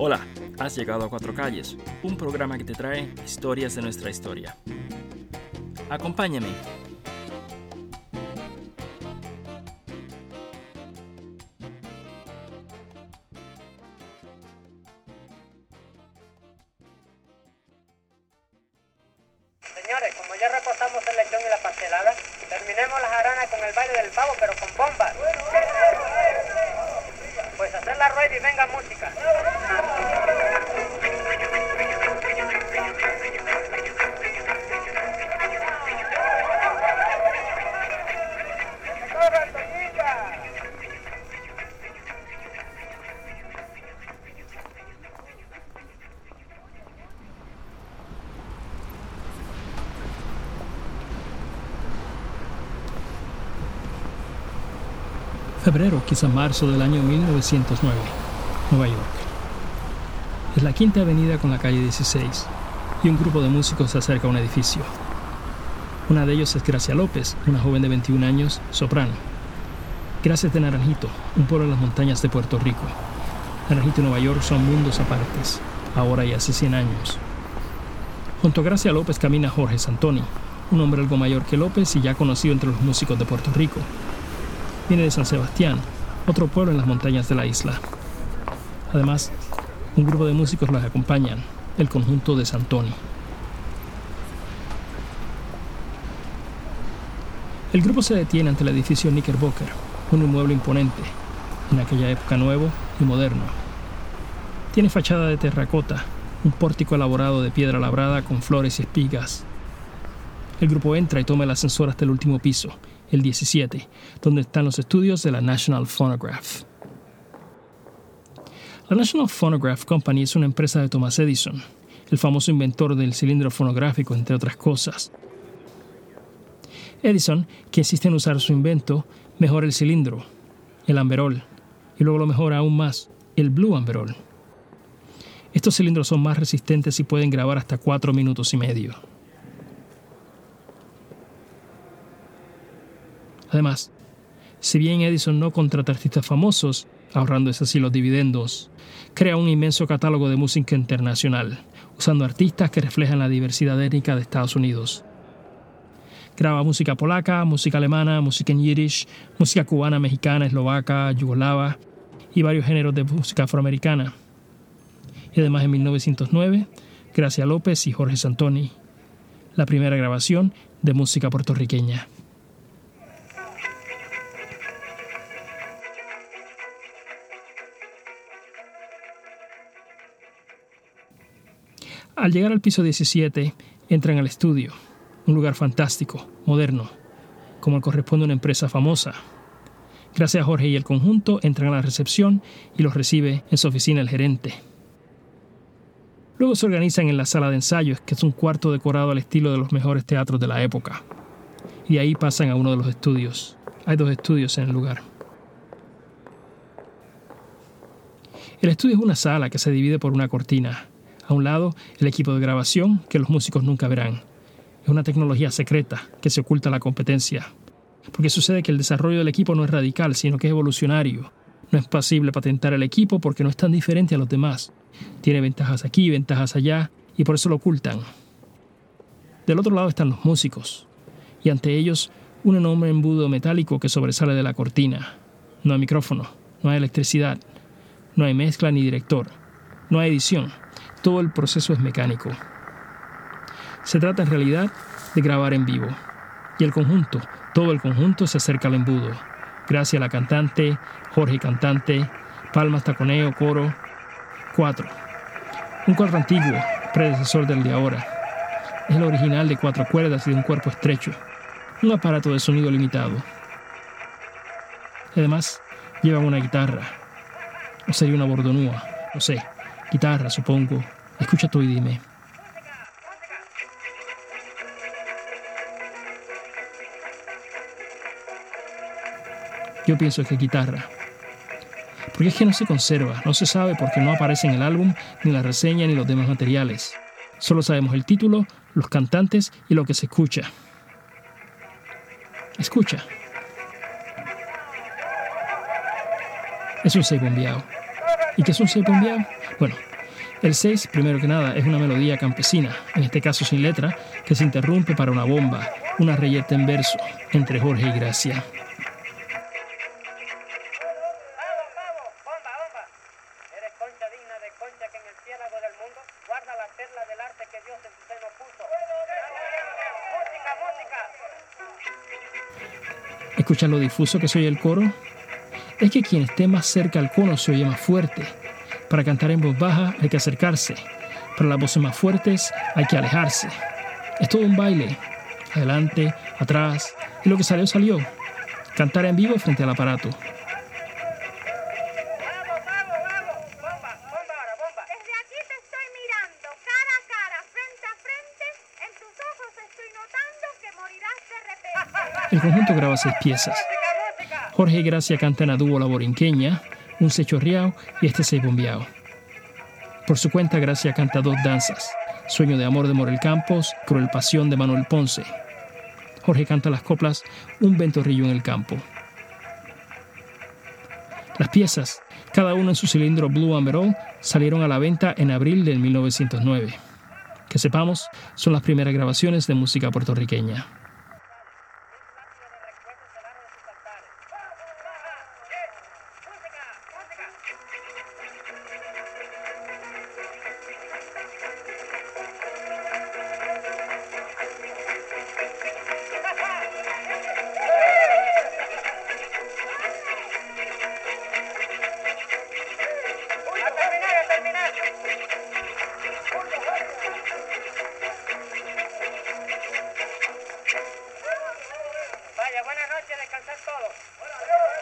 Hola, has llegado a Cuatro Calles, un programa que te trae historias de nuestra historia. Acompáñame. Señores, como ya reposamos el lechón y la pastelada, terminemos la jarana con el baile del pavo, pero con bombas. Pues hacer la rueda y venga música. Febrero, quizá marzo del año 1909, Nueva York. Es la quinta avenida con la calle 16 y un grupo de músicos se acerca a un edificio. Una de ellos es Gracia López, una joven de 21 años, soprano. Gracia es de Naranjito, un pueblo en las montañas de Puerto Rico. Naranjito y Nueva York son mundos apartes, ahora y hace 100 años. Junto a Gracia López camina Jorge Santoni, un hombre algo mayor que López y ya conocido entre los músicos de Puerto Rico. Viene de San Sebastián, otro pueblo en las montañas de la isla. Además, un grupo de músicos los acompañan, el conjunto de Santoni. El grupo se detiene ante el edificio Knickerbocker, un inmueble imponente, en aquella época nuevo y moderno. Tiene fachada de terracota, un pórtico elaborado de piedra labrada con flores y espigas. El grupo entra y toma el ascensor hasta el último piso, el 17, donde están los estudios de la National Phonograph. La National Phonograph Company es una empresa de Thomas Edison, el famoso inventor del cilindro fonográfico, entre otras cosas. Edison, que insiste en usar su invento, mejora el cilindro, el amberol, y luego lo mejora aún más, el blue amberol. Estos cilindros son más resistentes y pueden grabar hasta 4 minutos y medio. Además, si bien Edison no contrata artistas famosos, ahorrándose así los dividendos, crea un inmenso catálogo de música internacional, usando artistas que reflejan la diversidad étnica de Estados Unidos. Graba música polaca, música alemana, música en yiddish, música cubana, mexicana, eslovaca, yugoslava y varios géneros de música afroamericana. Y además en 1909, Gracia López y Jorge Santoni, la primera grabación de música puertorriqueña. Al llegar al piso 17, entran al estudio, un lugar fantástico, moderno, como corresponde a una empresa famosa. Gracias a Jorge y el conjunto entran a la recepción y los recibe en su oficina el gerente. Luego se organizan en la sala de ensayos, que es un cuarto decorado al estilo de los mejores teatros de la época. Y ahí pasan a uno de los estudios. Hay dos estudios en el lugar. El estudio es una sala que se divide por una cortina. A un lado, el equipo de grabación que los músicos nunca verán. Es una tecnología secreta que se oculta a la competencia. Porque sucede que el desarrollo del equipo no es radical, sino que es evolucionario. No es posible patentar el equipo porque no es tan diferente a los demás. Tiene ventajas aquí, ventajas allá, y por eso lo ocultan. Del otro lado están los músicos, y ante ellos un enorme embudo metálico que sobresale de la cortina. No hay micrófono, no hay electricidad, no hay mezcla ni director, no hay edición todo el proceso es mecánico. Se trata en realidad de grabar en vivo. Y el conjunto, todo el conjunto se acerca al embudo. Gracias a la cantante, Jorge cantante, palmas, taconeo, coro. Cuatro. Un cuatro antiguo, predecesor del de ahora. Es el original de cuatro cuerdas y de un cuerpo estrecho. Un aparato de sonido limitado. Además, llevan una guitarra. O sería una bordonúa, no sé. Guitarra, supongo. Escucha tú y dime. Yo pienso que guitarra. Porque es que no se conserva, no se sabe porque no aparece en el álbum, ni la reseña, ni los demás materiales. Solo sabemos el título, los cantantes y lo que se escucha. Escucha. Es un 6 bombeado. ¿Y qué es un 6 bombeado? Bueno, el 6, primero que nada, es una melodía campesina, en este caso sin letra, que se interrumpe para una bomba, una reyeta en verso, entre Jorge y Gracia. ¿Escuchan lo difuso que se oye el coro? Es que quien esté más cerca al cono se oye más fuerte. Para cantar en voz baja hay que acercarse. Para las voces más fuertes hay que alejarse. Es todo un baile. Adelante, atrás. Y lo que salió, salió. Cantar en vivo frente al aparato. Vamos, vamos, vamos. Bomba, bomba ahora, bomba. Desde aquí te estoy mirando, cara a cara, frente a frente. En tus ojos estoy notando que morirás de repente. El conjunto graba seis piezas. Jorge Gracia cantan a dúo la borinqueña, un sechorreao y este seis bombeado. Por su cuenta, Gracia canta dos danzas, Sueño de amor de Morel Campos, Cruel pasión de Manuel Ponce. Jorge canta las coplas Un ventorrillo en el campo. Las piezas, cada una en su cilindro Blue Amberol, salieron a la venta en abril del 1909. Que sepamos, son las primeras grabaciones de música puertorriqueña. A terminar, a terminar. Vaya, buenas noches, descansar todos.